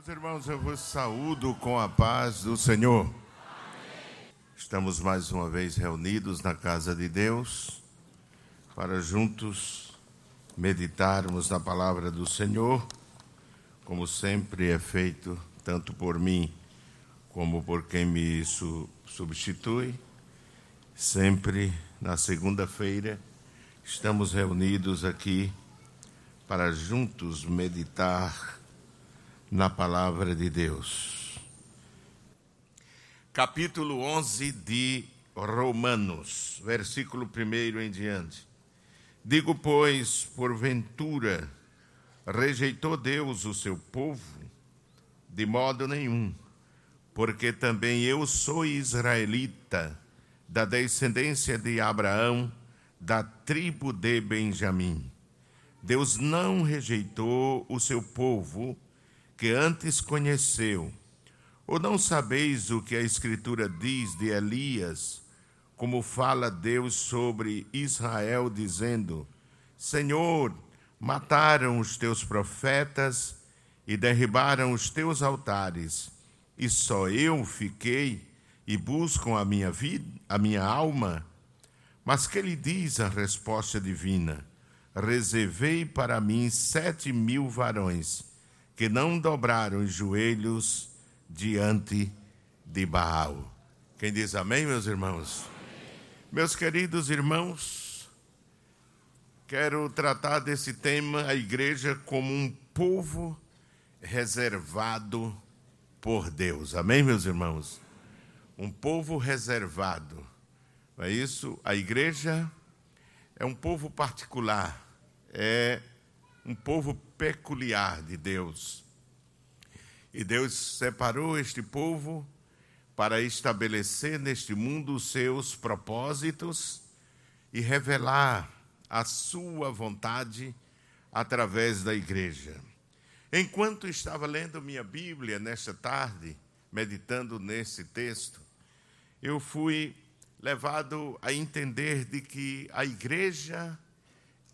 Meus irmãos, eu vos saúdo com a paz do Senhor. Estamos mais uma vez reunidos na casa de Deus para juntos meditarmos na palavra do Senhor, como sempre é feito, tanto por mim como por quem me substitui. Sempre na segunda-feira estamos reunidos aqui para juntos meditar na palavra de Deus. Capítulo 11 de Romanos, versículo 1 em diante. Digo, pois, porventura, rejeitou Deus o seu povo? De modo nenhum, porque também eu sou israelita, da descendência de Abraão, da tribo de Benjamim. Deus não rejeitou o seu povo, que antes conheceu. Ou não sabeis o que a Escritura diz de Elias, como fala Deus sobre Israel, dizendo: Senhor, mataram os teus profetas e derribaram os teus altares, e só eu fiquei e buscam a minha vida, a minha alma. Mas que lhe diz a resposta divina? Reservei para mim sete mil varões que não dobraram os joelhos diante de Baal. Quem diz amém, meus irmãos? Amém. Meus queridos irmãos, quero tratar desse tema, a igreja, como um povo reservado por Deus. Amém, meus irmãos? Um povo reservado. Não é isso? A igreja é um povo particular, é um povo peculiar de Deus. E Deus separou este povo para estabelecer neste mundo os seus propósitos e revelar a sua vontade através da igreja. Enquanto estava lendo minha Bíblia nesta tarde, meditando nesse texto, eu fui levado a entender de que a igreja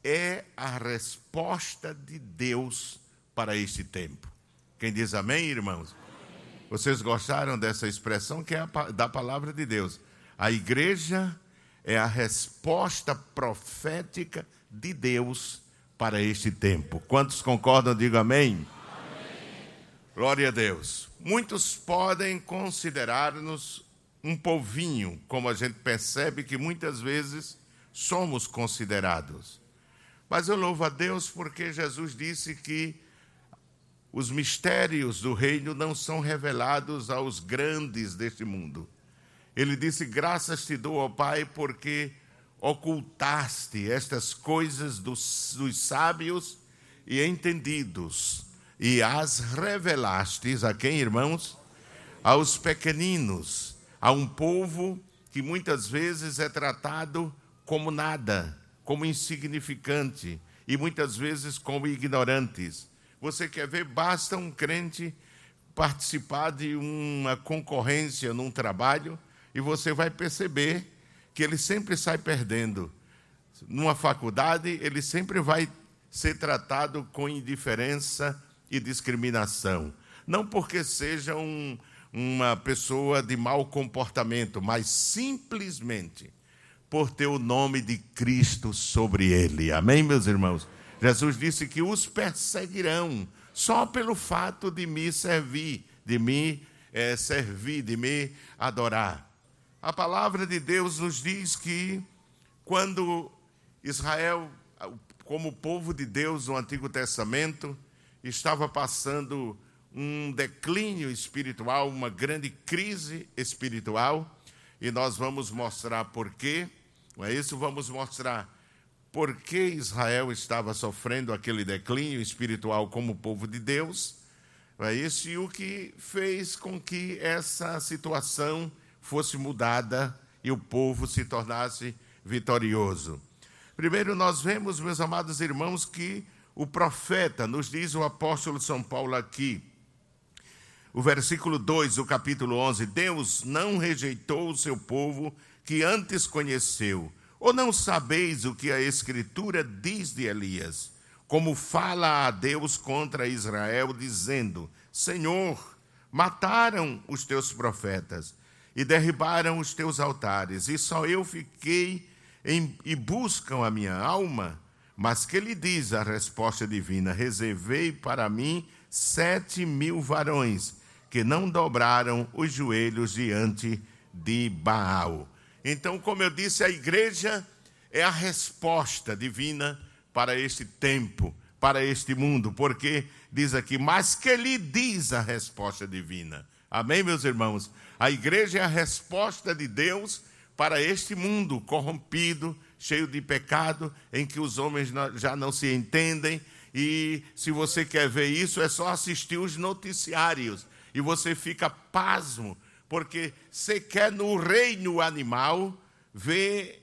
é a resposta de Deus para este tempo. Quem diz amém, irmãos? Amém. Vocês gostaram dessa expressão que é a, da palavra de Deus? A igreja é a resposta profética de Deus para este tempo. Quantos concordam? Diga amém. amém. Glória a Deus. Muitos podem considerar-nos um povinho, como a gente percebe que muitas vezes somos considerados. Mas eu louvo a Deus porque Jesus disse que os mistérios do reino não são revelados aos grandes deste mundo. Ele disse: Graças te dou, ó Pai, porque ocultaste estas coisas dos, dos sábios e entendidos, e as revelastes a quem, irmãos? Aos pequeninos, a um povo que muitas vezes é tratado como nada como insignificante e muitas vezes como ignorantes. Você quer ver? Basta um crente participar de uma concorrência num trabalho e você vai perceber que ele sempre sai perdendo. Numa faculdade, ele sempre vai ser tratado com indiferença e discriminação. Não porque seja um, uma pessoa de mau comportamento, mas simplesmente por ter o nome de Cristo sobre ele. Amém, meus irmãos? Jesus disse que os perseguirão só pelo fato de me servir, de me é, servir, de me adorar. A palavra de Deus nos diz que quando Israel, como povo de Deus no Antigo Testamento, estava passando um declínio espiritual, uma grande crise espiritual, e nós vamos mostrar por quê. É isso? Vamos mostrar por que Israel estava sofrendo aquele declínio espiritual como povo de Deus. É isso? E o que fez com que essa situação fosse mudada e o povo se tornasse vitorioso. Primeiro, nós vemos, meus amados irmãos, que o profeta, nos diz o apóstolo São Paulo aqui, o versículo 2 do capítulo 11: Deus não rejeitou o seu povo que antes conheceu. Ou não sabeis o que a Escritura diz de Elias? Como fala a Deus contra Israel, dizendo: Senhor, mataram os teus profetas e derribaram os teus altares, e só eu fiquei em, e buscam a minha alma. Mas que lhe diz a resposta divina? Reservei para mim sete mil varões que não dobraram os joelhos diante de Baal. Então, como eu disse, a igreja é a resposta divina para este tempo, para este mundo, porque diz aqui, mas que lhe diz a resposta divina? Amém, meus irmãos? A igreja é a resposta de Deus para este mundo corrompido, cheio de pecado, em que os homens já não se entendem. E se você quer ver isso, é só assistir os noticiários. E você fica pasmo, porque você quer no reino animal ver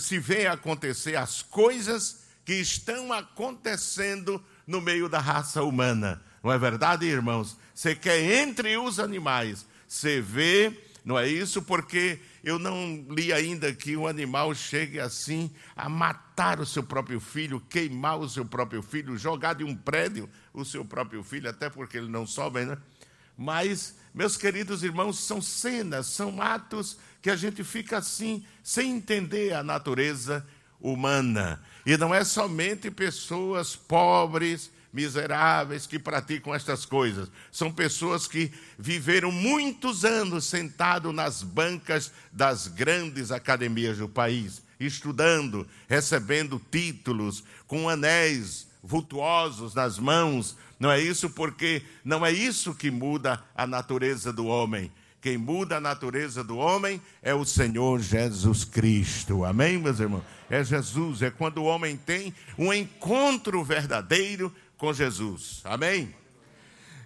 se vê acontecer as coisas que estão acontecendo no meio da raça humana. Não é verdade, irmãos? Você quer entre os animais, você vê, não é isso? Porque eu não li ainda que um animal chegue assim a matar o seu próprio filho, queimar o seu próprio filho, jogar de um prédio o seu próprio filho, até porque ele não sobe, né? Mas, meus queridos irmãos, são cenas, são atos que a gente fica assim, sem entender a natureza humana. E não é somente pessoas pobres, miseráveis que praticam estas coisas. São pessoas que viveram muitos anos sentados nas bancas das grandes academias do país, estudando, recebendo títulos, com anéis vultuosos nas mãos. Não é isso porque não é isso que muda a natureza do homem. Quem muda a natureza do homem é o Senhor Jesus Cristo. Amém, meus irmãos? É Jesus, é quando o homem tem um encontro verdadeiro com Jesus. Amém?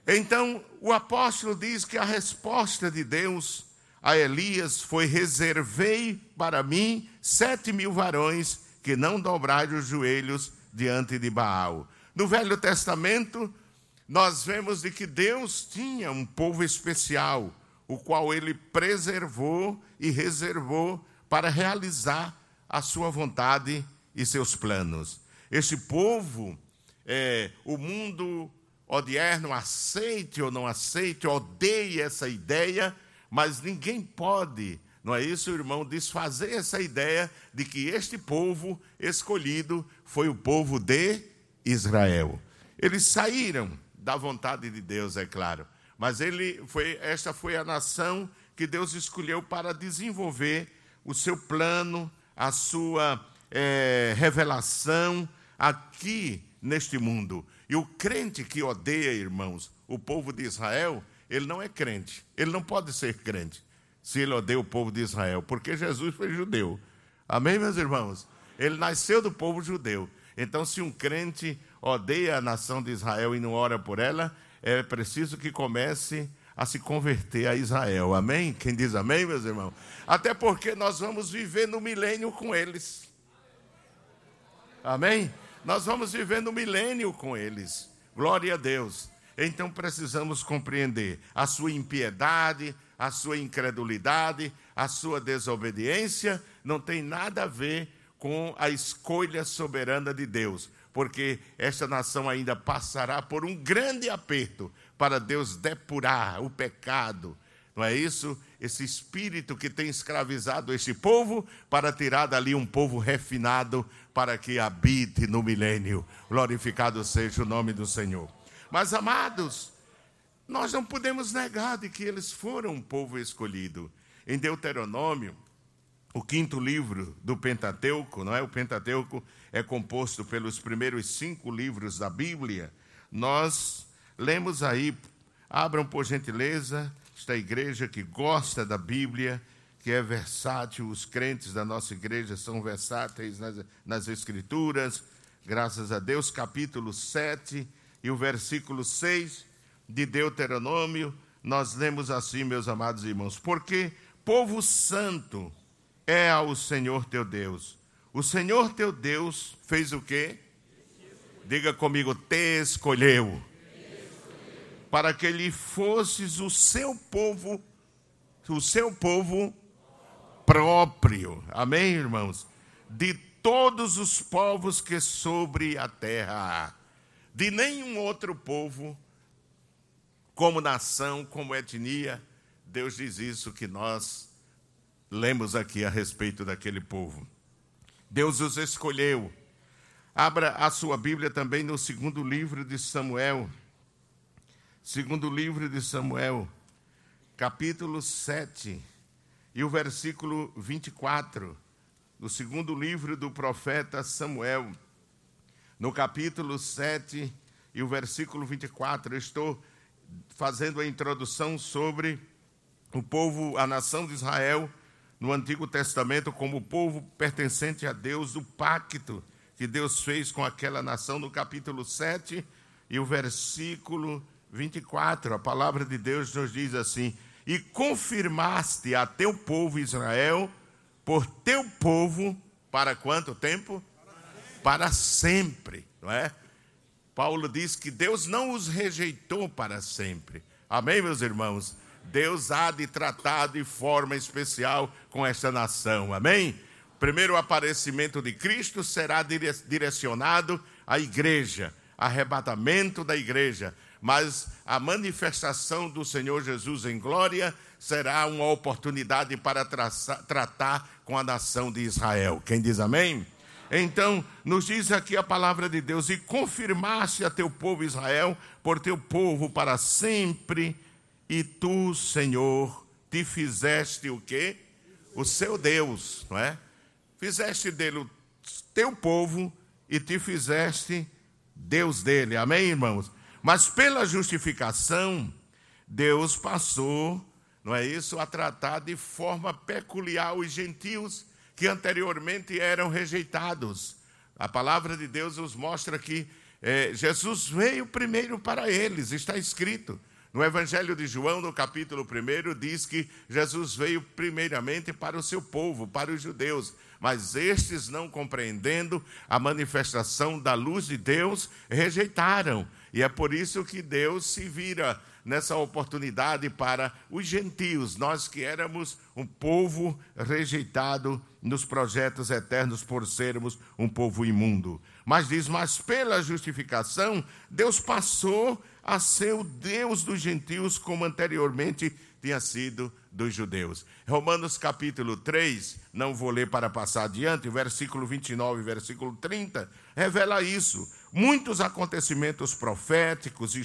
Então, o apóstolo diz que a resposta de Deus a Elias foi: reservei para mim sete mil varões que não dobraram os joelhos diante de Baal. No Velho Testamento, nós vemos de que Deus tinha um povo especial, o qual ele preservou e reservou para realizar a sua vontade e seus planos. Este povo é, o mundo odierno aceite ou não aceite, odeie essa ideia, mas ninguém pode, não é isso, irmão, desfazer essa ideia de que este povo escolhido foi o povo de Israel. Eles saíram da vontade de Deus, é claro, mas ele foi, esta foi a nação que Deus escolheu para desenvolver o seu plano, a sua é, revelação aqui neste mundo. E o crente que odeia, irmãos, o povo de Israel, ele não é crente. Ele não pode ser crente se ele odeia o povo de Israel, porque Jesus foi judeu. Amém, meus irmãos? Ele nasceu do povo judeu. Então, se um crente odeia a nação de Israel e não ora por ela, é preciso que comece a se converter a Israel. Amém? Quem diz amém, meus irmãos? Até porque nós vamos viver no milênio com eles. Amém? Nós vamos viver no milênio com eles. Glória a Deus. Então precisamos compreender a sua impiedade, a sua incredulidade, a sua desobediência não tem nada a ver com a escolha soberana de Deus, porque esta nação ainda passará por um grande aperto para Deus depurar o pecado. Não é isso? Esse espírito que tem escravizado este povo para tirar dali um povo refinado, para que habite no milênio. Glorificado seja o nome do Senhor. Mas, amados, nós não podemos negar de que eles foram um povo escolhido. Em Deuteronômio, o quinto livro do Pentateuco, não é? O Pentateuco é composto pelos primeiros cinco livros da Bíblia. Nós lemos aí, abram por gentileza, esta igreja que gosta da Bíblia, que é versátil, os crentes da nossa igreja são versáteis nas, nas Escrituras, graças a Deus, capítulo 7 e o versículo 6 de Deuteronômio, nós lemos assim, meus amados irmãos: Porque povo santo é ao Senhor teu Deus. O Senhor teu Deus fez o quê? Diga comigo, te escolheu. Para que lhe fosses o seu povo, o seu povo próprio, amém, irmãos? De todos os povos que sobre a terra há. De nenhum outro povo como nação, como etnia. Deus diz isso que nós lemos aqui a respeito daquele povo. Deus os escolheu. Abra a sua Bíblia também no segundo livro de Samuel. Segundo livro de Samuel, capítulo 7, e o versículo 24, do segundo livro do profeta Samuel, no capítulo 7 e o versículo 24. Eu estou fazendo a introdução sobre o povo, a nação de Israel no Antigo Testamento como povo pertencente a Deus, do pacto que Deus fez com aquela nação, no capítulo 7 e o versículo 24. A palavra de Deus nos diz assim: E confirmaste a teu povo Israel por teu povo para quanto tempo? Para sempre, não é? Paulo diz que Deus não os rejeitou para sempre. Amém, meus irmãos? Deus há de tratar de forma especial com esta nação. Amém? O primeiro aparecimento de Cristo será direcionado à igreja, arrebatamento da igreja, mas a manifestação do Senhor Jesus em glória será uma oportunidade para traçar, tratar com a nação de Israel. Quem diz amém? Então, nos diz aqui a palavra de Deus: e confirmasse a teu povo Israel por teu povo para sempre e tu, Senhor, te fizeste o quê? O seu Deus, não é? Fizeste dele o teu povo e te fizeste Deus dele. Amém, irmãos? Mas pela justificação, Deus passou, não é isso, a tratar de forma peculiar os gentios que anteriormente eram rejeitados. A palavra de Deus nos mostra que é, Jesus veio primeiro para eles, está escrito. No Evangelho de João, no capítulo 1, diz que Jesus veio primeiramente para o seu povo, para os judeus, mas estes, não compreendendo a manifestação da luz de Deus, rejeitaram. E é por isso que Deus se vira nessa oportunidade para os gentios, nós que éramos um povo rejeitado nos projetos eternos por sermos um povo imundo. Mas diz: Mas pela justificação, Deus passou a ser o Deus dos gentios, como anteriormente tinha sido dos judeus. Romanos capítulo 3, não vou ler para passar adiante, versículo 29 e versículo 30, revela isso. Muitos acontecimentos proféticos,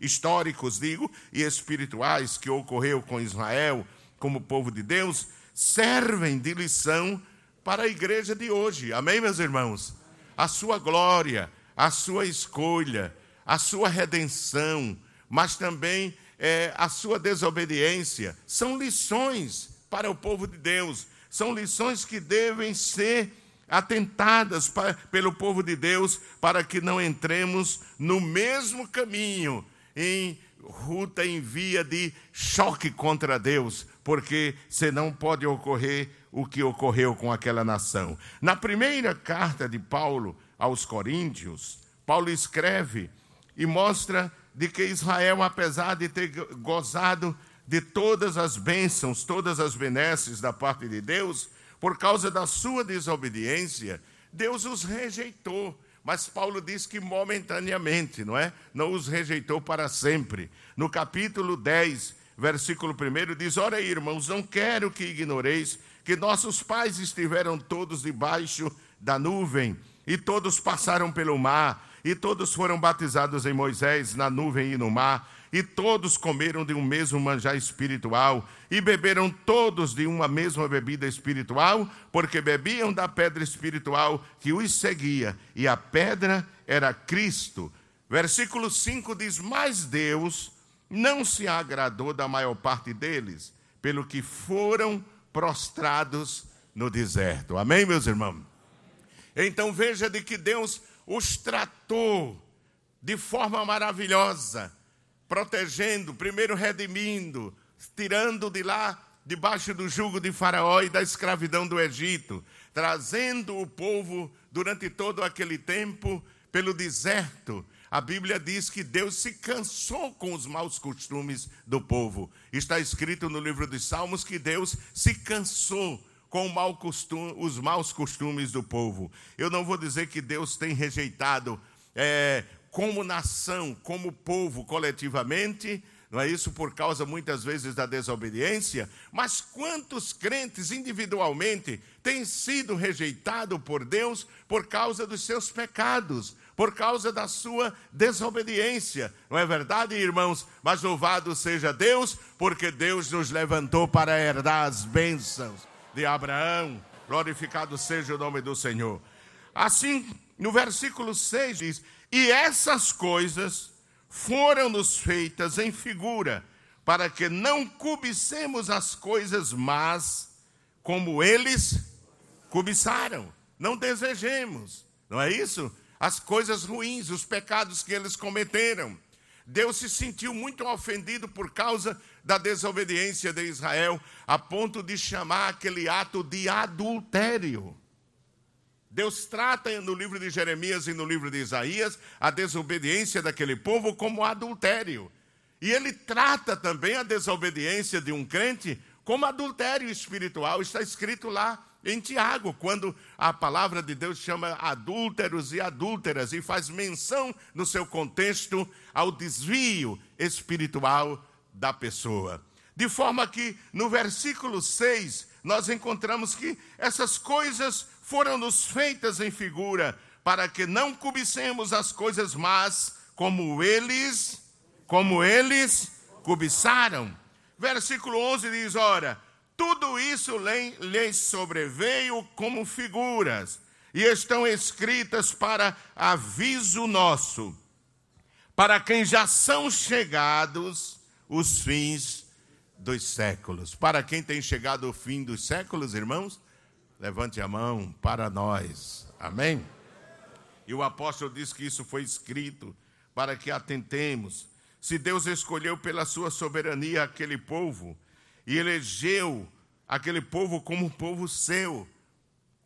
históricos, digo, e espirituais que ocorreu com Israel como povo de Deus, servem de lição para a igreja de hoje. Amém, meus irmãos? A sua glória, a sua escolha, a sua redenção, mas também é, a sua desobediência, são lições para o povo de Deus, são lições que devem ser atentadas para, pelo povo de Deus para que não entremos no mesmo caminho, em ruta, em via de choque contra Deus, porque senão pode ocorrer o que ocorreu com aquela nação. Na primeira carta de Paulo aos Coríntios, Paulo escreve e mostra de que Israel, apesar de ter gozado de todas as bênçãos, todas as benesses da parte de Deus, por causa da sua desobediência, Deus os rejeitou. Mas Paulo diz que momentaneamente, não é? Não os rejeitou para sempre. No capítulo 10, versículo 1 diz: Ora, irmãos, não quero que ignoreis que nossos pais estiveram todos debaixo da nuvem, e todos passaram pelo mar, e todos foram batizados em Moisés, na nuvem e no mar, e todos comeram de um mesmo manjar espiritual, e beberam todos de uma mesma bebida espiritual, porque bebiam da pedra espiritual que os seguia, e a pedra era Cristo. Versículo 5 diz: Mas Deus não se agradou da maior parte deles, pelo que foram prostrados no deserto. Amém, meus irmãos? Então veja de que Deus os tratou de forma maravilhosa, protegendo, primeiro redimindo, tirando de lá, debaixo do jugo de Faraó e da escravidão do Egito, trazendo o povo durante todo aquele tempo pelo deserto. A Bíblia diz que Deus se cansou com os maus costumes do povo. Está escrito no livro dos Salmos que Deus se cansou com os maus costumes do povo. Eu não vou dizer que Deus tem rejeitado é, como nação, como povo, coletivamente, não é isso por causa muitas vezes da desobediência, mas quantos crentes individualmente têm sido rejeitados por Deus por causa dos seus pecados, por causa da sua desobediência. Não é verdade, irmãos? Mas louvado seja Deus, porque Deus nos levantou para herdar as bênçãos de Abraão. Glorificado seja o nome do Senhor. Assim, no versículo 6 diz: E essas coisas foram-nos feitas em figura, para que não cobicemos as coisas más como eles cobiçaram. Não desejemos, não é isso? As coisas ruins, os pecados que eles cometeram. Deus se sentiu muito ofendido por causa da desobediência de Israel, a ponto de chamar aquele ato de adultério. Deus trata no livro de Jeremias e no livro de Isaías a desobediência daquele povo como adultério. E ele trata também a desobediência de um crente como adultério espiritual. Está escrito lá em Tiago, quando a palavra de Deus chama adúlteros e adúlteras e faz menção no seu contexto ao desvio espiritual da pessoa. De forma que no versículo 6 nós encontramos que essas coisas foram-nos feitas em figura, para que não cobicemos as coisas más como eles, como eles cobiçaram. Versículo 11 diz: Ora, tudo isso lhes sobreveio como figuras, e estão escritas para aviso nosso, para quem já são chegados os fins dos séculos. Para quem tem chegado o fim dos séculos, irmãos? Levante a mão para nós. Amém? E o apóstolo diz que isso foi escrito para que atentemos. Se Deus escolheu pela sua soberania aquele povo e elegeu aquele povo como um povo seu,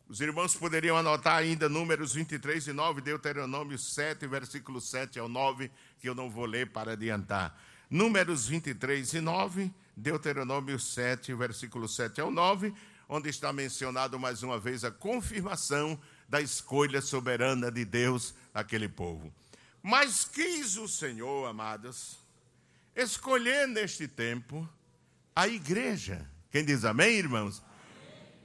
os irmãos poderiam anotar ainda números 23 e 9, Deuteronômio 7, versículo 7 ao 9, que eu não vou ler para adiantar. Números 23 e 9, Deuteronômio 7, versículo 7 ao 9, onde está mencionado mais uma vez a confirmação da escolha soberana de Deus àquele povo. Mas quis o Senhor, amados, escolher neste tempo a igreja. Quem diz amém, irmãos?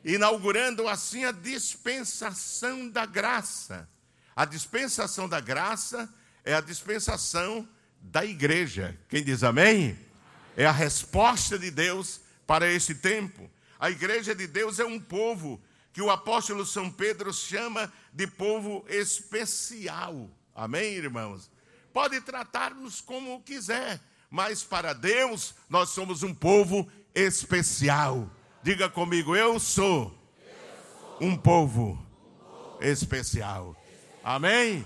Amém. Inaugurando assim a dispensação da graça. A dispensação da graça é a dispensação da igreja. Quem diz amém? amém? É a resposta de Deus para esse tempo. A igreja de Deus é um povo que o apóstolo São Pedro chama de povo especial. Amém, irmãos? Pode tratar-nos como quiser, mas para Deus nós somos um povo especial. Diga comigo, eu sou, um povo especial. Amém?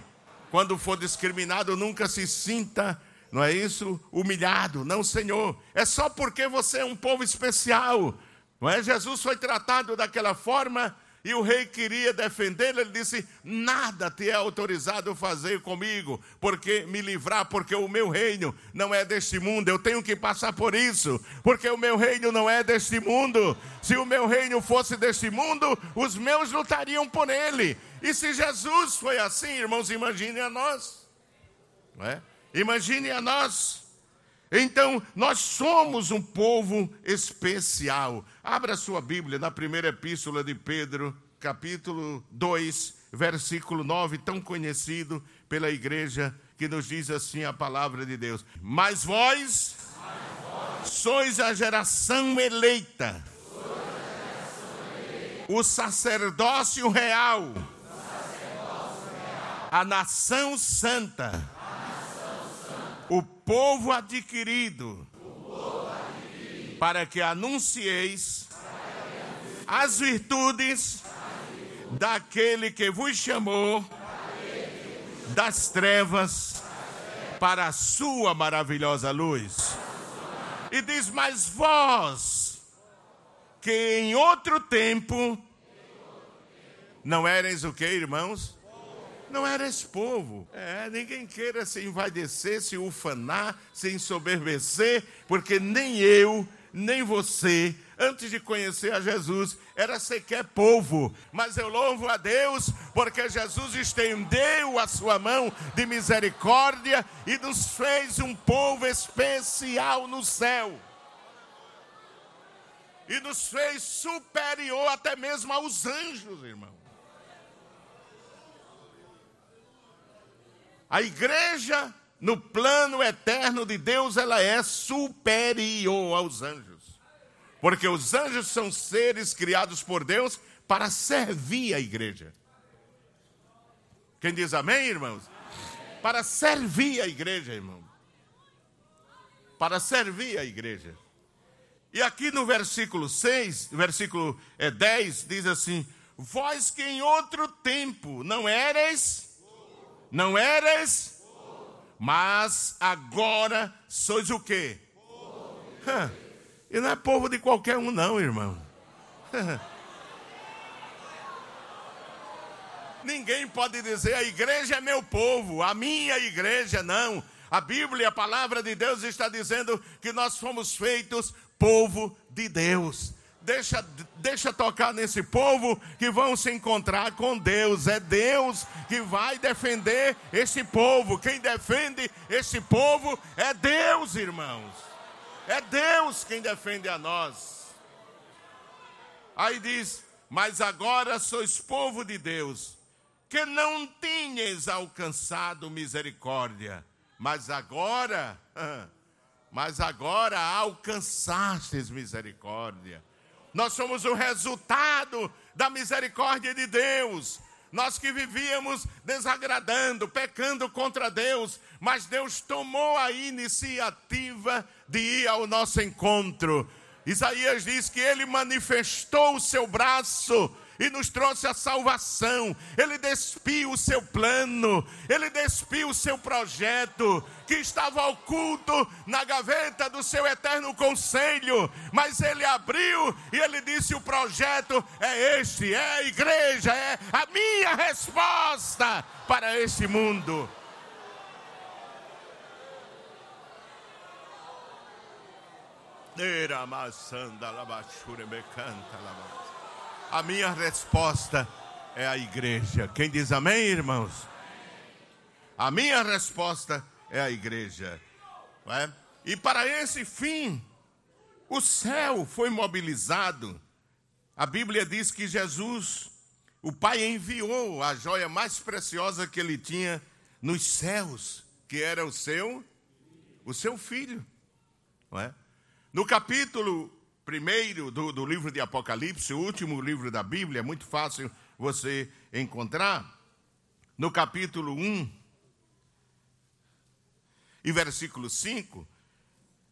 Quando for discriminado, nunca se sinta, não é isso? Humilhado. Não, Senhor. É só porque você é um povo especial. Não é? Jesus foi tratado daquela forma e o rei queria defendê-lo. Ele disse: Nada te é autorizado fazer comigo, porque me livrar, porque o meu reino não é deste mundo. Eu tenho que passar por isso, porque o meu reino não é deste mundo. Se o meu reino fosse deste mundo, os meus lutariam por ele. E se Jesus foi assim, irmãos, imagine a nós. Não é? Imagine a nós. Então, nós somos um povo especial. Abra sua Bíblia na primeira epístola de Pedro, capítulo 2, versículo 9, tão conhecido pela igreja, que nos diz assim a palavra de Deus: Mas vós, Mas vós sois a geração eleita, o sacerdócio real, a nação santa povo adquirido, para que anuncieis as virtudes daquele que vos chamou das trevas para a sua maravilhosa luz. E diz: Mas vós, que em outro tempo não eres o que, irmãos? Não era esse povo. É, ninguém queira se envaidecer, se ufanar, se ensoberbecer, porque nem eu, nem você, antes de conhecer a Jesus, era sequer povo. Mas eu louvo a Deus, porque Jesus estendeu a sua mão de misericórdia e nos fez um povo especial no céu. E nos fez superior até mesmo aos anjos, irmão. A igreja, no plano eterno de Deus, ela é superior aos anjos. Porque os anjos são seres criados por Deus para servir a igreja. Quem diz amém, irmãos? Para servir a igreja, irmão. Para servir a igreja. E aqui no versículo 6, versículo 10, é, diz assim: Vós que em outro tempo não eres não eres, mas agora sois o quê? E não é povo de qualquer um, não, irmão. Ninguém pode dizer a igreja é meu povo, a minha igreja não. A Bíblia, a palavra de Deus está dizendo que nós fomos feitos povo de Deus deixa, deixa tocar nesse povo que vão se encontrar com Deus. É Deus que vai defender esse povo. Quem defende esse povo é Deus, irmãos. É Deus quem defende a nós. Aí diz: Mas agora sois povo de Deus, que não tinhas alcançado misericórdia, mas agora, mas agora alcançastes misericórdia. Nós somos o resultado da misericórdia de Deus. Nós que vivíamos desagradando, pecando contra Deus, mas Deus tomou a iniciativa de ir ao nosso encontro. Isaías diz que ele manifestou o seu braço e nos trouxe a salvação. Ele despiu o seu plano, ele despiu o seu projeto que estava oculto na gaveta do seu eterno conselho, mas ele abriu e ele disse: "O projeto é este, é a igreja, é a minha resposta para este mundo." Era maçanda labachure me canta labachure. A minha resposta é a igreja. Quem diz amém, irmãos? A minha resposta é a igreja. É? E para esse fim, o céu foi mobilizado. A Bíblia diz que Jesus, o Pai enviou a joia mais preciosa que ele tinha nos céus, que era o seu, o seu filho. É? No capítulo primeiro do, do livro de Apocalipse, o último livro da Bíblia, é muito fácil você encontrar. No capítulo 1 e versículo 5,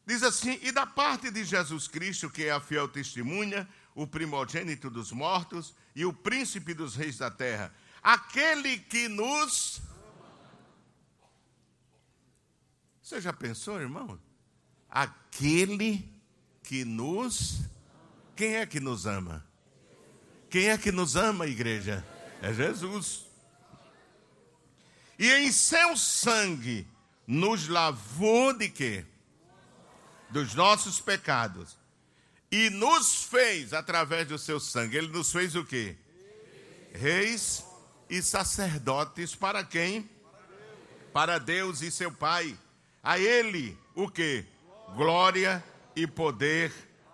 diz assim: E da parte de Jesus Cristo, que é a fiel testemunha, o primogênito dos mortos e o príncipe dos reis da terra, aquele que nos. Você já pensou, irmão? Aquele que nos. Quem é que nos ama? Quem é que nos ama, igreja? É Jesus. E em seu sangue nos lavou de quê? Dos nossos pecados. E nos fez, através do seu sangue, ele nos fez o quê? Reis e sacerdotes para quem? Para Deus e seu Pai. A ele o quê? Glória e poder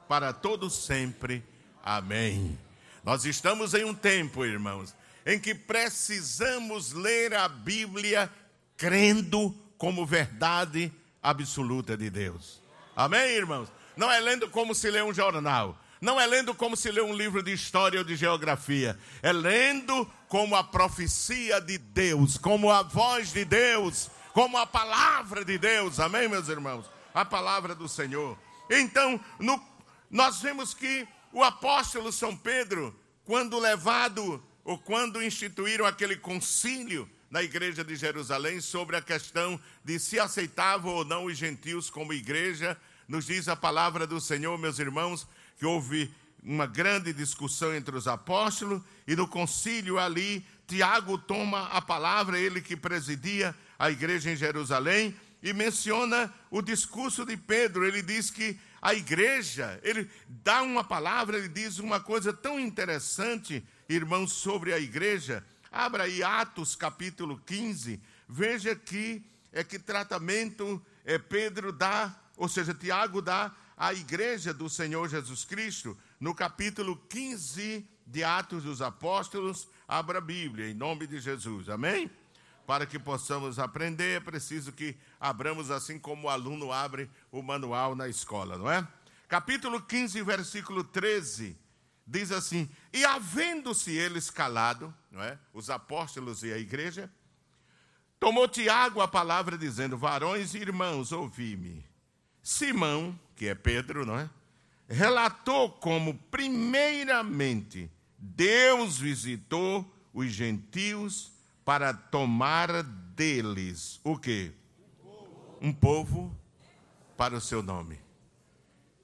para todos sempre. Amém. Nós estamos em um tempo, irmãos, em que precisamos ler a Bíblia crendo como verdade absoluta de Deus. Amém, irmãos? Não é lendo como se lê um jornal. Não é lendo como se lê um livro de história ou de geografia. É lendo como a profecia de Deus, como a voz de Deus, como a palavra de Deus. Amém, meus irmãos? A palavra do Senhor. Então, no, nós vemos que o apóstolo São Pedro, quando levado ou quando instituíram aquele concílio na igreja de Jerusalém sobre a questão de se aceitavam ou não os gentios como igreja, nos diz a palavra do Senhor, meus irmãos, que houve uma grande discussão entre os apóstolos e no concílio ali Tiago toma a palavra, ele que presidia a igreja em Jerusalém, e menciona o discurso de Pedro. Ele diz que a igreja, ele dá uma palavra, ele diz uma coisa tão interessante, irmãos, sobre a igreja. Abra aí Atos capítulo 15, veja que é que tratamento é, Pedro dá, ou seja, Tiago dá à igreja do Senhor Jesus Cristo, no capítulo 15 de Atos dos Apóstolos, abra a Bíblia, em nome de Jesus, amém? Para que possamos aprender, é preciso que abramos assim como o aluno abre o manual na escola, não é? Capítulo 15, versículo 13, diz assim: E havendo-se eles calado, não é? Os apóstolos e a igreja, tomou Tiago a palavra, dizendo: Varões e irmãos, ouvi-me. Simão, que é Pedro, não é? Relatou como, primeiramente, Deus visitou os gentios para tomar deles o quê? Um povo para o seu nome.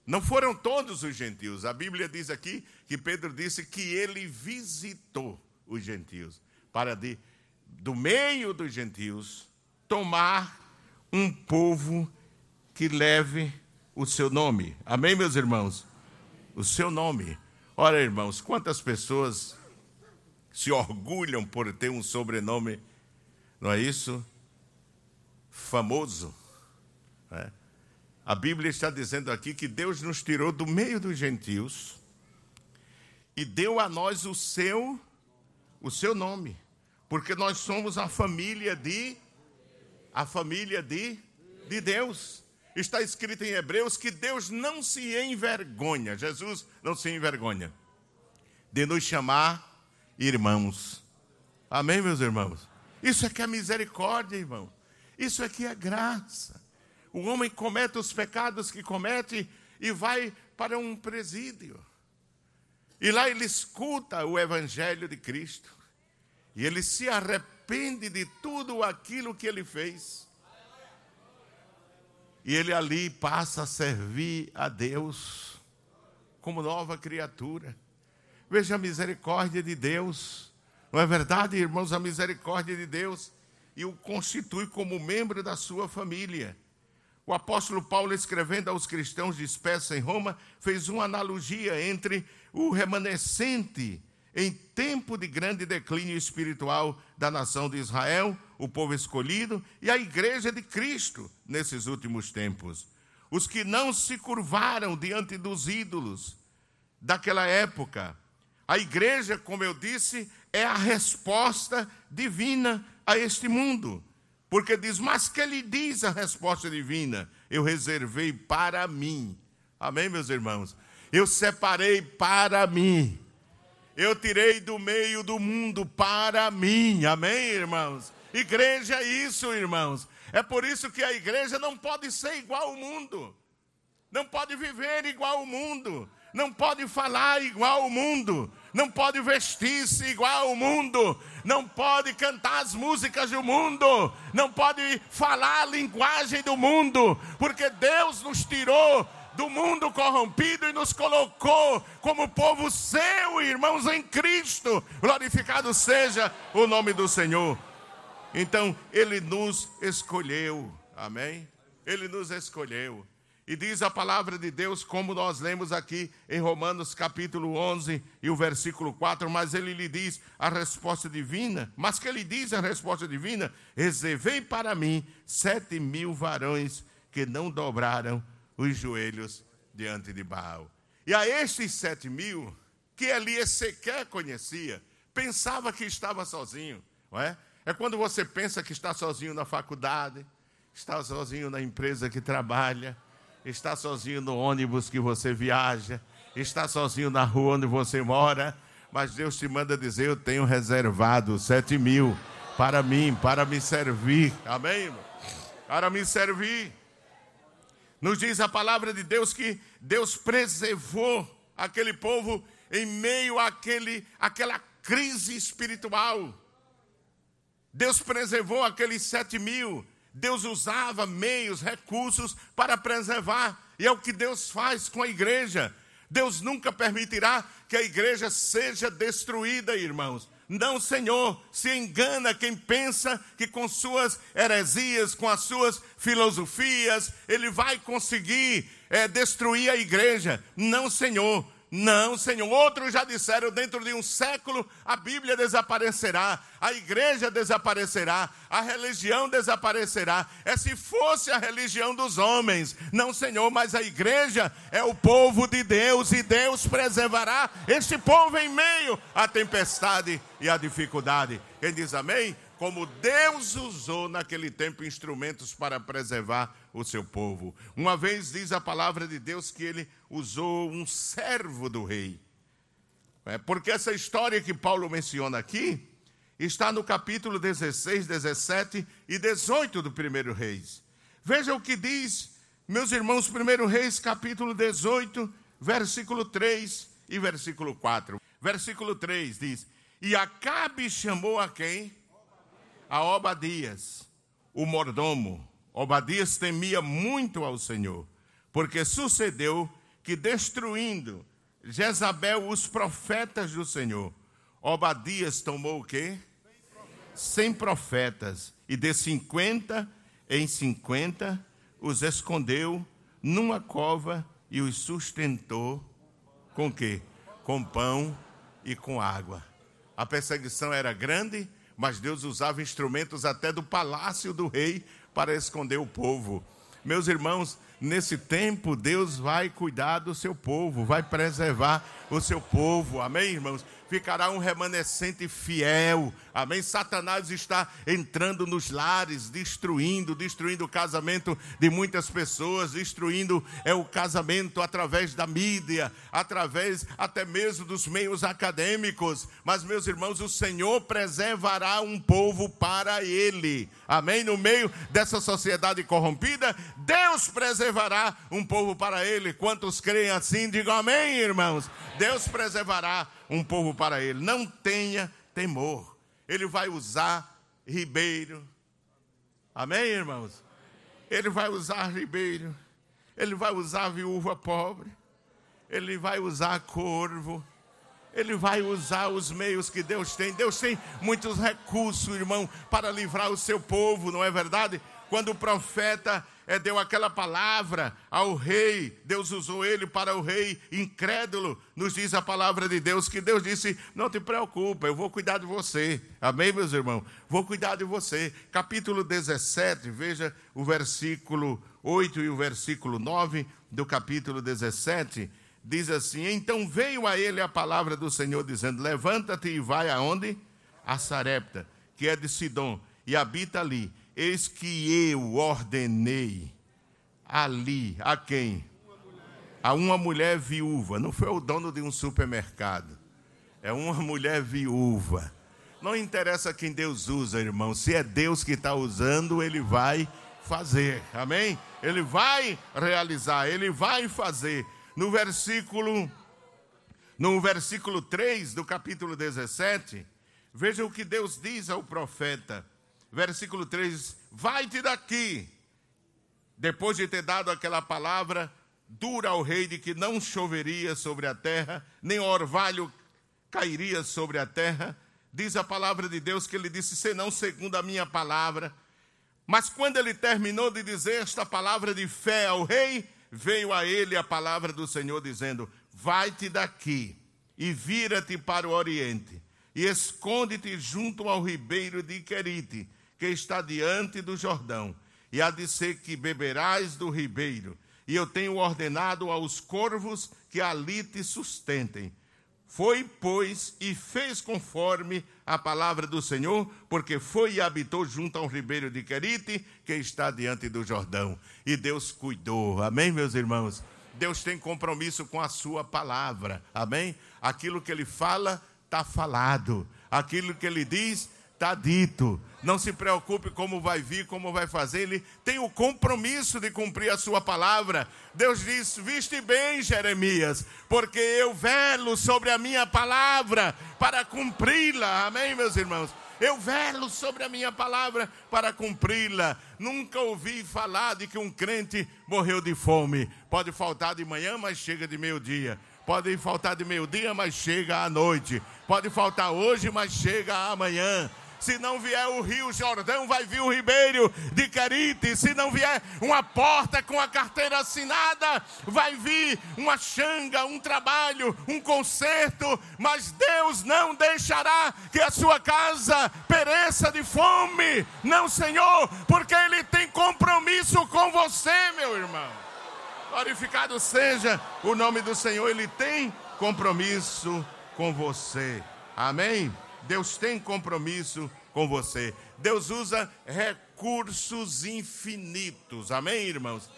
Não foram todos os gentios. A Bíblia diz aqui que Pedro disse que ele visitou os gentios para de, do meio dos gentios tomar um povo que leve o seu nome. Amém, meus irmãos? O seu nome. Ora, irmãos, quantas pessoas se orgulham por ter um sobrenome, não é isso? Famoso. É? A Bíblia está dizendo aqui que Deus nos tirou do meio dos gentios e deu a nós o seu, o seu nome, porque nós somos a família de, a família de, de Deus. Está escrito em Hebreus que Deus não se envergonha, Jesus não se envergonha de nos chamar irmãos. Amém, meus irmãos? Isso é que é misericórdia, irmão. Isso é que é graça. O homem comete os pecados que comete e vai para um presídio. E lá ele escuta o evangelho de Cristo. E ele se arrepende de tudo aquilo que ele fez. E ele ali passa a servir a Deus como nova criatura. Veja a misericórdia de Deus. Não é verdade, irmãos? A misericórdia de Deus e o constitui como membro da sua família. O apóstolo Paulo, escrevendo aos cristãos dispersos em Roma, fez uma analogia entre o remanescente em tempo de grande declínio espiritual da nação de Israel, o povo escolhido, e a igreja de Cristo nesses últimos tempos. Os que não se curvaram diante dos ídolos daquela época, a igreja, como eu disse, é a resposta divina a este mundo. Porque diz, mas que ele diz a resposta divina? Eu reservei para mim. Amém, meus irmãos? Eu separei para mim. Eu tirei do meio do mundo para mim. Amém, irmãos? Igreja é isso, irmãos. É por isso que a igreja não pode ser igual ao mundo. Não pode viver igual ao mundo. Não pode falar igual ao mundo não pode vestir-se igual ao mundo, não pode cantar as músicas do mundo, não pode falar a linguagem do mundo, porque Deus nos tirou do mundo corrompido e nos colocou como povo seu, irmãos em Cristo. Glorificado seja o nome do Senhor. Então, Ele nos escolheu, amém? Ele nos escolheu. E diz a palavra de Deus, como nós lemos aqui em Romanos capítulo 11 e o versículo 4, mas ele lhe diz a resposta divina, mas que ele diz a resposta divina, reservei para mim sete mil varões que não dobraram os joelhos diante de Baal. E a estes sete mil, que Elias sequer conhecia, pensava que estava sozinho, não é? É quando você pensa que está sozinho na faculdade, está sozinho na empresa que trabalha, está sozinho no ônibus que você viaja, está sozinho na rua onde você mora, mas Deus te manda dizer: Eu tenho reservado sete mil para mim, para me servir. Amém, irmão? Para me servir. Nos diz a palavra de Deus que Deus preservou aquele povo em meio àquele, àquela crise espiritual. Deus preservou aqueles sete mil Deus usava meios, recursos para preservar, e é o que Deus faz com a igreja. Deus nunca permitirá que a igreja seja destruída, irmãos, Não, Senhor, se engana quem pensa que com suas heresias, com as suas filosofias, ele vai conseguir é, destruir a igreja. Não, Senhor. Não, Senhor. Outros já disseram: dentro de um século a Bíblia desaparecerá, a igreja desaparecerá, a religião desaparecerá. É se fosse a religião dos homens. Não, Senhor, mas a igreja é o povo de Deus e Deus preservará este povo em meio à tempestade e à dificuldade. Quem diz amém? como Deus usou naquele tempo instrumentos para preservar o seu povo. Uma vez diz a palavra de Deus que ele usou um servo do rei. É, porque essa história que Paulo menciona aqui está no capítulo 16, 17 e 18 do primeiro Reis. Veja o que diz, meus irmãos, primeiro Reis, capítulo 18, versículo 3 e versículo 4. Versículo 3 diz: E Acabe chamou a quem? a Obadias, o mordomo. Obadias temia muito ao Senhor, porque sucedeu que, destruindo Jezabel os profetas do Senhor, Obadias tomou o quê? Cem profetas, e de cinquenta em cinquenta os escondeu numa cova e os sustentou com quê? Com pão e com água. A perseguição era grande, mas Deus usava instrumentos até do palácio do rei para esconder o povo. Meus irmãos, nesse tempo, Deus vai cuidar do seu povo, vai preservar o seu povo. Amém, irmãos? Ficará um remanescente fiel. Amém? Satanás está entrando nos lares, destruindo, destruindo o casamento de muitas pessoas, destruindo é o casamento através da mídia, através até mesmo dos meios acadêmicos. Mas meus irmãos, o Senhor preservará um povo para ele. Amém? No meio dessa sociedade corrompida, Deus preservará um povo para ele. Quantos creem assim, digam amém, irmãos. Deus preservará um povo para ele. Não tenha temor. Ele vai usar ribeiro. Amém, irmãos? Ele vai usar ribeiro. Ele vai usar viúva pobre. Ele vai usar corvo. Ele vai usar os meios que Deus tem. Deus tem muitos recursos, irmão, para livrar o seu povo, não é verdade? Quando o profeta é, deu aquela palavra ao rei, Deus usou ele para o rei incrédulo. Nos diz a palavra de Deus que Deus disse: Não te preocupa, eu vou cuidar de você. Amém, meus irmãos? Vou cuidar de você. Capítulo 17, veja o versículo 8 e o versículo 9 do capítulo 17. Diz assim: Então veio a ele a palavra do Senhor, dizendo: Levanta-te e vai aonde? A Sarepta, que é de Sidom, e habita ali Eis que eu ordenei ali a quem? A uma mulher viúva. Não foi o dono de um supermercado. É uma mulher viúva. Não interessa quem Deus usa, irmão. Se é Deus que está usando, Ele vai fazer. Amém? Ele vai realizar, Ele vai fazer. No versículo, no versículo 3 do capítulo 17, veja o que Deus diz ao profeta versículo 3: Vai-te daqui. Depois de ter dado aquela palavra dura ao rei de que não choveria sobre a terra, nem orvalho cairia sobre a terra, diz a palavra de Deus que ele disse: senão segundo a minha palavra. Mas quando ele terminou de dizer esta palavra de fé ao rei, veio a ele a palavra do Senhor dizendo: Vai-te daqui e vira-te para o oriente, e esconde-te junto ao ribeiro de Querite, que está diante do Jordão, e há de ser que beberás do ribeiro, e eu tenho ordenado aos corvos que ali te sustentem. Foi, pois, e fez conforme a palavra do Senhor, porque foi e habitou junto ao ribeiro de Querite, que está diante do Jordão. E Deus cuidou. Amém, meus irmãos? Deus tem compromisso com a sua palavra. Amém? Aquilo que ele fala, está falado. Aquilo que ele diz, está dito. Não se preocupe como vai vir, como vai fazer. Ele tem o compromisso de cumprir a sua palavra. Deus diz: Viste bem, Jeremias, porque eu velo sobre a minha palavra para cumpri-la. Amém, meus irmãos? Eu velo sobre a minha palavra para cumpri-la. Nunca ouvi falar de que um crente morreu de fome. Pode faltar de manhã, mas chega de meio-dia Pode faltar de meio-dia, mas chega à noite. Pode faltar hoje, mas chega amanhã. Se não vier o Rio Jordão, vai vir o Ribeiro de Querite. Se não vier uma porta com a carteira assinada, vai vir uma xanga, um trabalho, um conserto. Mas Deus não deixará que a sua casa pereça de fome. Não, Senhor, porque Ele tem compromisso com você, meu irmão. Glorificado seja o nome do Senhor, Ele tem compromisso com você. Amém? Deus tem compromisso com você. Deus usa recursos infinitos. Amém, irmãos?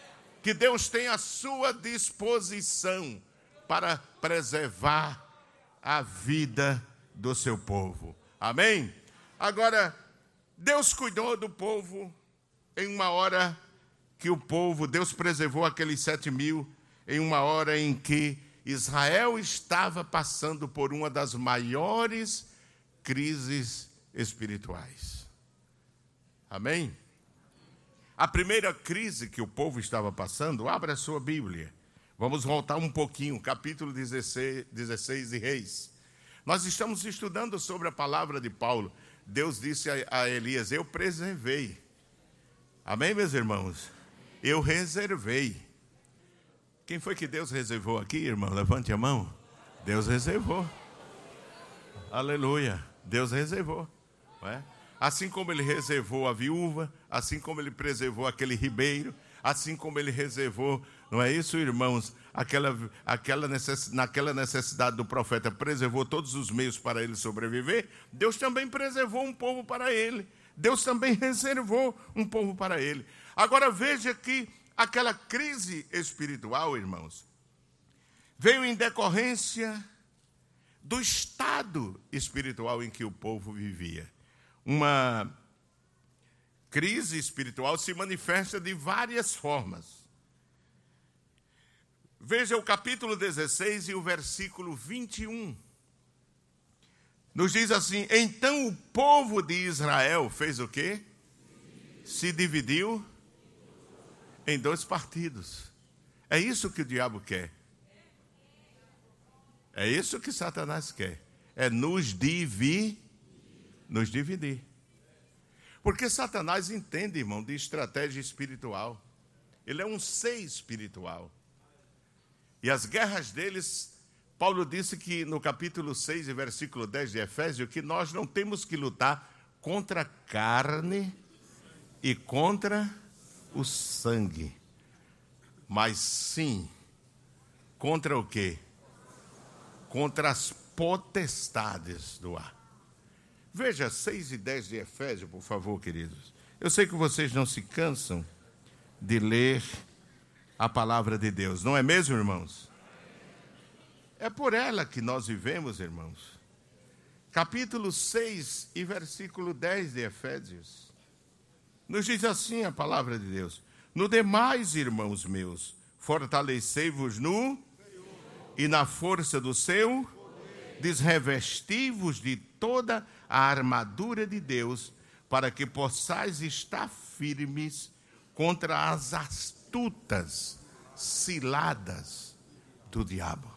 Que Deus tem à sua disposição para preservar a vida do seu povo. Amém? Agora, Deus cuidou do povo em uma hora que o povo, Deus preservou aqueles sete mil em uma hora em que Israel estava passando por uma das maiores crises espirituais. Amém? A primeira crise que o povo estava passando, abra a sua Bíblia. Vamos voltar um pouquinho, capítulo 16, 16 de Reis. Nós estamos estudando sobre a palavra de Paulo. Deus disse a, a Elias: Eu preservei. Amém, meus irmãos? Eu reservei. Quem foi que Deus reservou aqui, irmão? Levante a mão. Deus reservou. Aleluia. Deus reservou. É? Assim como ele reservou a viúva, assim como ele preservou aquele ribeiro, assim como ele reservou, não é isso, irmãos? Aquela, aquela necess, naquela necessidade do profeta, preservou todos os meios para ele sobreviver, Deus também preservou um povo para ele. Deus também reservou um povo para ele. Agora veja que aquela crise espiritual, irmãos, veio em decorrência do estado espiritual em que o povo vivia. Uma crise espiritual se manifesta de várias formas. Veja o capítulo 16 e o versículo 21. Nos diz assim: Então o povo de Israel fez o quê? Se dividiu em dois partidos. É isso que o diabo quer. É isso que Satanás quer. É nos dividir. Nos dividir. Porque Satanás entende, irmão, de estratégia espiritual. Ele é um ser espiritual. E as guerras deles, Paulo disse que no capítulo 6 e versículo 10 de Efésio, que nós não temos que lutar contra a carne e contra o sangue, mas sim contra o quê? Contra as potestades do ar. Veja 6 e 10 de Efésio, por favor, queridos. Eu sei que vocês não se cansam de ler a palavra de Deus, não é mesmo, irmãos? É por ela que nós vivemos, irmãos. Capítulo 6 e versículo 10 de Efésios. Nos diz assim a palavra de Deus: No demais, irmãos meus, fortalecei-vos no e na força do seu, desrevestivos de toda a armadura de Deus, para que possais estar firmes contra as astutas ciladas do diabo.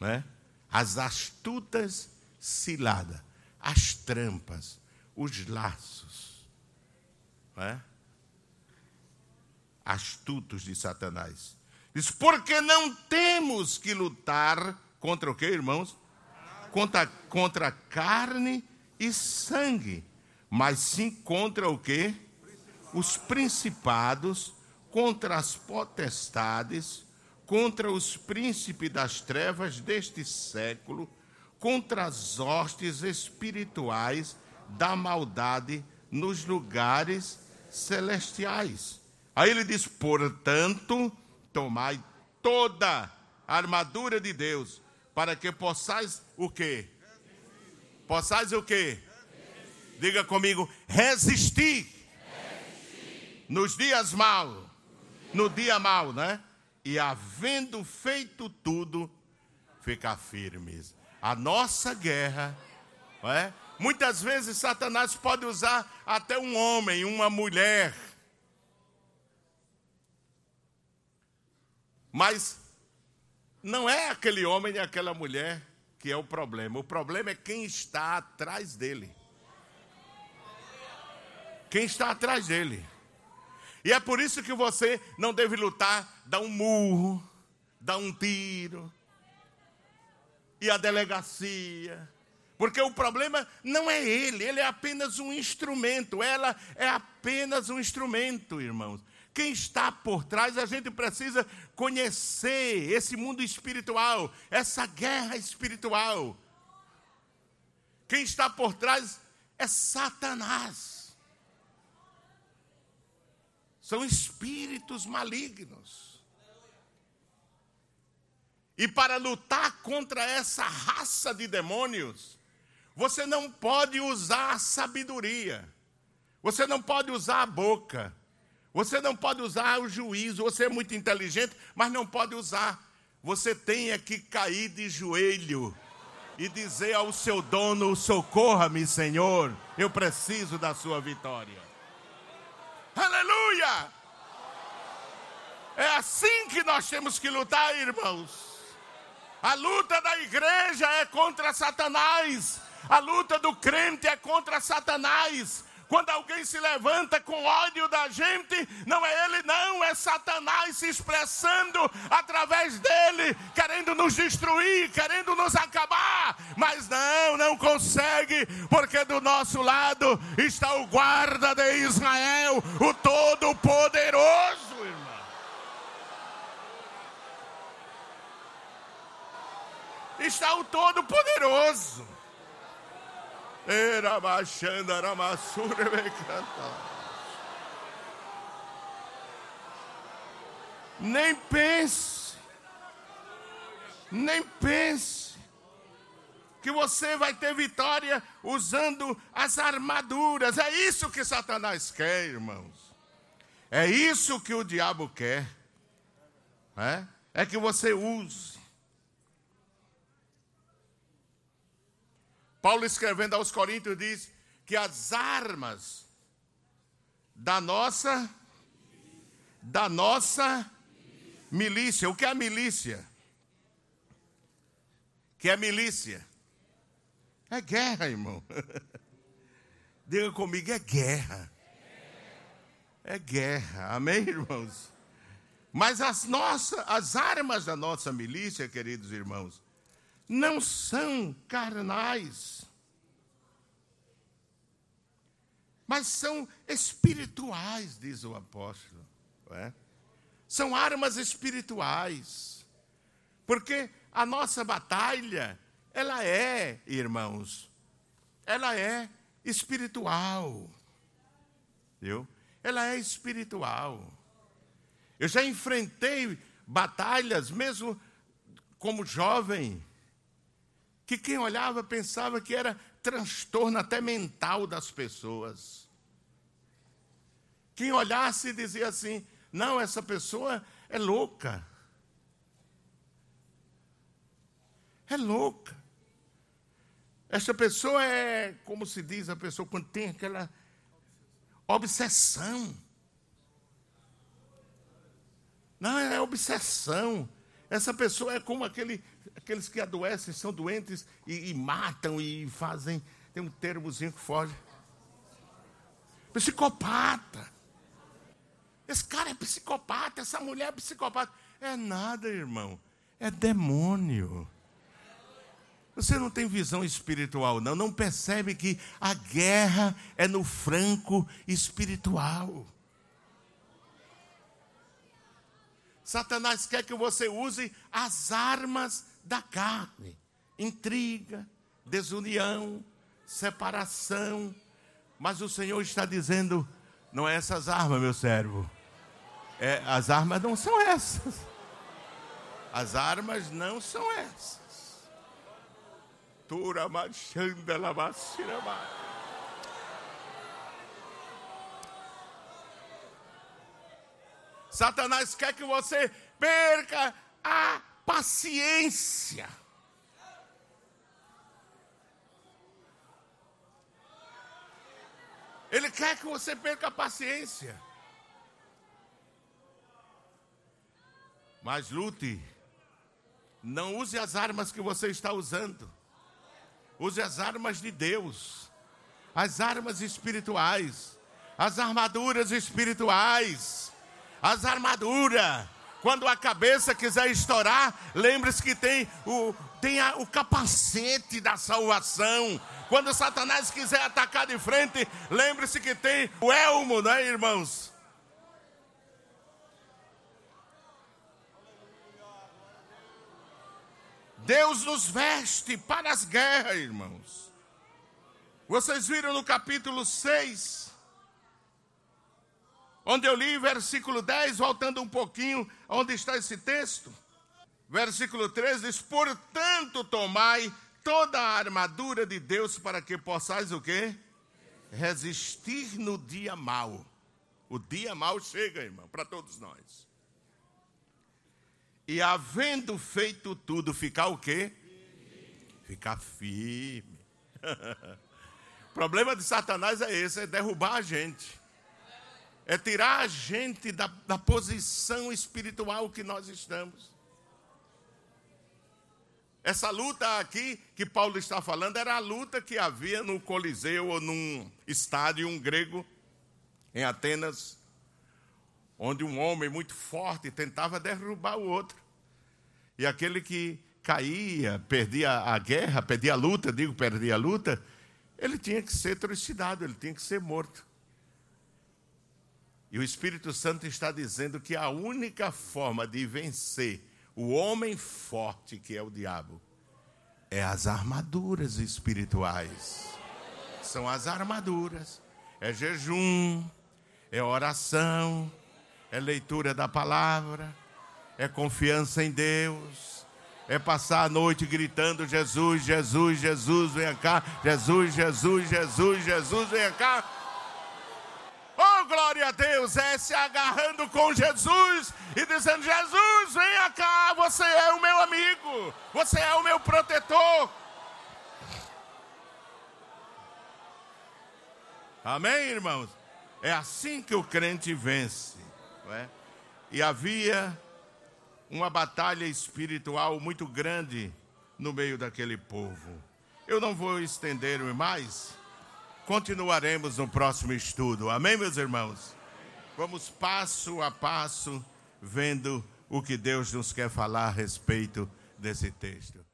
Né? As astutas ciladas, as trampas, os laços. Né? Astutos de Satanás. Diz, porque não temos que lutar contra o que, irmãos? Contra, contra carne e sangue, mas sim contra o que? Os principados, contra as potestades, contra os príncipes das trevas deste século, contra as hostes espirituais da maldade nos lugares celestiais. Aí ele diz, portanto, tomai toda a armadura de Deus, para que possais o quê? Possais o quê? Diga comigo, resistir, resistir. nos dias maus, no dia mau, né? E havendo feito tudo, ficar firmes. A nossa guerra, não é? Muitas vezes Satanás pode usar até um homem, uma mulher, Mas não é aquele homem e aquela mulher que é o problema. O problema é quem está atrás dele. Quem está atrás dele. E é por isso que você não deve lutar, dar um murro, dar um tiro, e a delegacia. Porque o problema não é ele, ele é apenas um instrumento, ela é apenas um instrumento, irmãos. Quem está por trás, a gente precisa conhecer esse mundo espiritual, essa guerra espiritual. Quem está por trás é Satanás. São espíritos malignos. E para lutar contra essa raça de demônios, você não pode usar a sabedoria, você não pode usar a boca, você não pode usar o juízo. Você é muito inteligente, mas não pode usar. Você tem é que cair de joelho e dizer ao seu dono: Socorra-me, Senhor, eu preciso da sua vitória. Aleluia! É assim que nós temos que lutar, irmãos. A luta da igreja é contra Satanás. A luta do crente é contra Satanás. Quando alguém se levanta com ódio da gente, não é ele, não, é Satanás se expressando através dele, querendo nos destruir, querendo nos acabar. Mas não, não consegue, porque do nosso lado está o guarda de Israel, o Todo-Poderoso. está o Todo-Poderoso. Era baixando, era massura, Nem pense, nem pense que você vai ter vitória usando as armaduras. É isso que Satanás quer, irmãos. É isso que o diabo quer. É, é que você use Paulo escrevendo aos Coríntios diz que as armas da nossa da nossa milícia. O que é a milícia? Que é milícia? É guerra, irmão. Diga comigo, é guerra. É guerra. Amém, irmãos? Mas as nossas, as armas da nossa milícia, queridos irmãos, não são carnais, mas são espirituais, diz o apóstolo. É? São armas espirituais. Porque a nossa batalha, ela é, irmãos, ela é espiritual. Viu? Ela é espiritual. Eu já enfrentei batalhas, mesmo como jovem, que quem olhava pensava que era transtorno até mental das pessoas. Quem olhasse dizia assim: não, essa pessoa é louca. É louca. Essa pessoa é, como se diz, a pessoa quando tem aquela obsessão. Não, é obsessão. Essa pessoa é como aquele aqueles que adoecem, são doentes e, e matam e fazem. Tem um termozinho que foge. Psicopata. Esse cara é psicopata, essa mulher é psicopata. É nada, irmão. É demônio. Você não tem visão espiritual, não. Não percebe que a guerra é no franco espiritual. Satanás quer que você use as armas da carne, intriga, desunião, separação. Mas o Senhor está dizendo: não é essas armas, meu servo. É, as armas não são essas. As armas não são essas. Tura machanda lavacirama. Satanás quer que você perca a paciência. Ele quer que você perca a paciência. Mas lute Não use as armas que você está usando. Use as armas de Deus, as armas espirituais, as armaduras espirituais, as armaduras. Quando a cabeça quiser estourar, lembre-se que tem o, tem a, o capacete da salvação. Quando Satanás quiser atacar de frente, lembre-se que tem o elmo, não é, irmãos? Deus nos veste para as guerras, irmãos. Vocês viram no capítulo 6, onde eu li versículo 10, voltando um pouquinho, onde está esse texto? Versículo 13 diz: Portanto, tomai toda a armadura de Deus para que possais o quê? Resistir no dia mau. O dia mau chega, irmão, para todos nós. E havendo feito tudo, ficar o quê? Ficar firme. o problema de Satanás é esse: é derrubar a gente. É tirar a gente da, da posição espiritual que nós estamos. Essa luta aqui que Paulo está falando era a luta que havia no Coliseu ou num estádio um grego em Atenas onde um homem muito forte tentava derrubar o outro. E aquele que caía, perdia a guerra, perdia a luta, digo, perdia a luta, ele tinha que ser trucidado, ele tinha que ser morto. E o Espírito Santo está dizendo que a única forma de vencer o homem forte, que é o diabo, é as armaduras espirituais. São as armaduras. É jejum, é oração, é leitura da palavra, é confiança em Deus, é passar a noite gritando: Jesus, Jesus, Jesus, venha cá, Jesus, Jesus, Jesus, Jesus, venha cá. Glória a Deus! É se agarrando com Jesus e dizendo: Jesus, venha cá, você é o meu amigo, você é o meu protetor. Amém, irmãos? É assim que o crente vence. É? E havia uma batalha espiritual muito grande no meio daquele povo. Eu não vou estender mais, continuaremos no próximo estudo. Amém, meus irmãos? Vamos passo a passo vendo o que Deus nos quer falar a respeito desse texto.